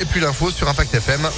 et puis l'info sur Impact FM.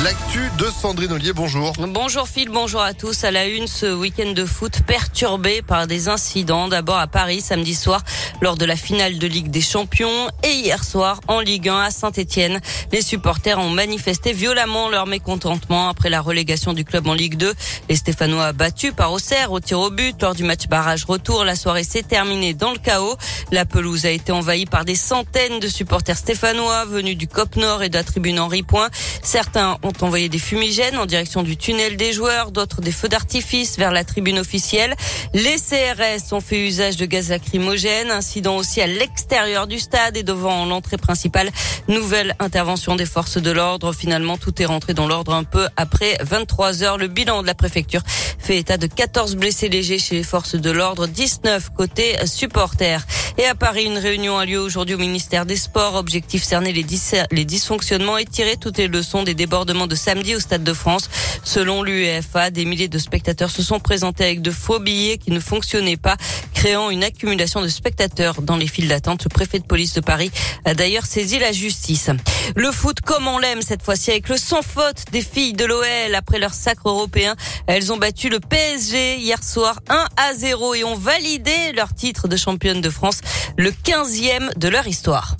L'actu de Sandrine Ollier, bonjour. Bonjour Phil, bonjour à tous. À la une, ce week-end de foot perturbé par des incidents. D'abord à Paris, samedi soir, lors de la finale de Ligue des Champions. Et hier soir, en Ligue 1 à Saint-Etienne. Les supporters ont manifesté violemment leur mécontentement après la relégation du club en Ligue 2. Les Stéphanois battus par Auxerre au tir au but lors du match barrage retour. La soirée s'est terminée dans le chaos. La pelouse a été envahie par des centaines de supporters stéphanois venus du COP Nord et de la tribune Henri Point. Certains ont envoyé des fumigènes en direction du tunnel des joueurs, d'autres des feux d'artifice vers la tribune officielle. Les CRS ont fait usage de gaz lacrymogène, incident aussi à l'extérieur du stade et devant l'entrée principale. Nouvelle intervention des forces de l'ordre. Finalement, tout est rentré dans l'ordre un peu après 23 heures. Le bilan de la préfecture fait état de 14 blessés légers chez les forces de l'ordre, 19 côté supporters. Et à Paris, une réunion a lieu aujourd'hui au ministère des Sports. Objectif cerner les, les dysfonctionnements et tirer toutes les leçons des débordements de samedi au Stade de France. Selon l'UEFA, des milliers de spectateurs se sont présentés avec de faux billets qui ne fonctionnaient pas, créant une accumulation de spectateurs dans les files d'attente. Le préfet de police de Paris a d'ailleurs saisi la justice. Le foot comme on l'aime cette fois-ci avec le sans faute des filles de l'OL après leur sacre européen. Elles ont battu le PSG hier soir 1 à 0 et ont validé leur titre de championne de France le 15e de leur histoire.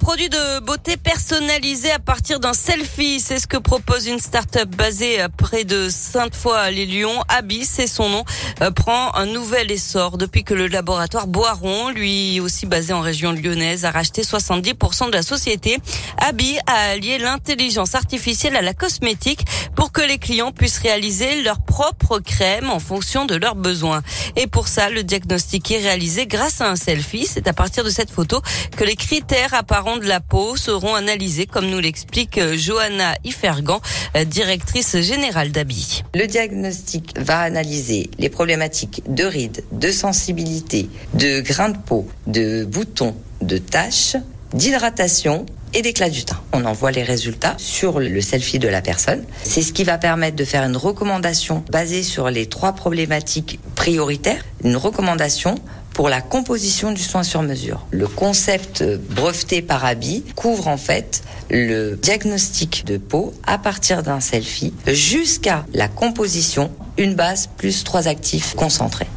Produits de beauté personnalisés à partir d'un selfie, c'est ce que propose une start-up basée près de Sainte-Foy-les-Lyons. Abby, c'est son nom, euh, prend un nouvel essor depuis que le laboratoire Boiron, lui aussi basé en région lyonnaise, a racheté 70% de la société. Abby a allié l'intelligence artificielle à la cosmétique pour que les clients puissent réaliser leur propre crème en fonction de leurs besoins. Et pour ça, le diagnostic est réalisé grâce à un selfie. C'est à partir de cette photo que les critères apparents de la peau seront analysés, comme nous l'explique euh, Johanna Ifergan, euh, directrice générale d'ABI. Le diagnostic va analyser les problématiques de rides, de sensibilité, de grains de peau, de boutons, de taches, d'hydratation et d'éclat du teint. On envoie les résultats sur le selfie de la personne. C'est ce qui va permettre de faire une recommandation basée sur les trois problématiques prioritaires. Une recommandation pour la composition du soin sur mesure. Le concept breveté par Abi couvre en fait le diagnostic de peau à partir d'un selfie jusqu'à la composition, une base plus trois actifs concentrés.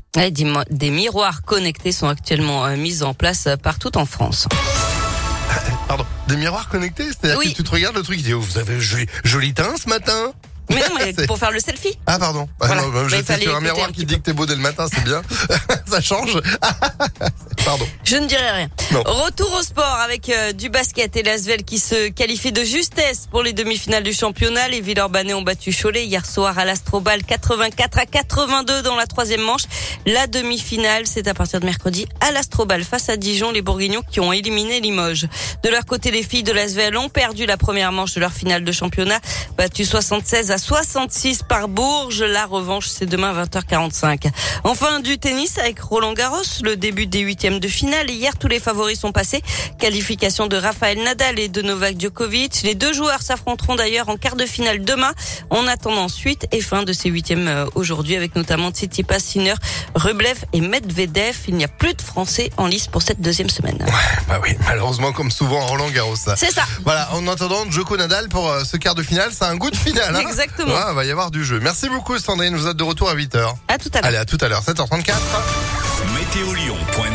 Des miroirs connectés sont actuellement euh, mis en place euh, partout en France. Pardon, des miroirs connectés C'est-à-dire que tu te regardes le truc, tu dis, oh, vous avez joli, joli teint ce matin mais non, mais pour faire le selfie. Ah pardon. Ah, voilà. Bah, J'étais sur un miroir qui dit que t'es beau dès le matin, c'est bien. ça change. pardon. Je ne dirai rien. Retour au sport avec euh, du basket et l'Asvel qui se qualifie de justesse pour les demi-finales du championnat. Les Villeurbanais ont battu Cholet hier soir à l'Astrobal 84 à 82 dans la troisième manche. La demi-finale, c'est à partir de mercredi à l'Astrobal face à Dijon, les Bourguignons qui ont éliminé Limoges. De leur côté, les filles de l'Asvel ont perdu la première manche de leur finale de championnat, battu 76 à 66 par Bourges. La revanche, c'est demain 20h45. Enfin, du tennis avec Roland Garros, le début des huitièmes de finale. Hier, tous les favoris sont passés. Qualification de Rafael Nadal et de Novak Djokovic. Les deux joueurs s'affronteront d'ailleurs en quart de finale demain. On attend ensuite et fin de ces huitièmes euh, aujourd'hui avec notamment Tsitsipas, Sinner, Rublev et Medvedev. Il n'y a plus de Français en lice pour cette deuxième semaine. Ouais, bah oui, malheureusement comme souvent Roland Garros. C'est ça. Voilà, en attendant, Joko Nadal pour euh, ce quart de finale, c'est un goût de finale. Hein Exactement. Ouais, va y avoir du jeu. Merci beaucoup Sandrine, vous êtes de retour à 8h. À tout à l'heure. Allez, à tout à l'heure, 7h34.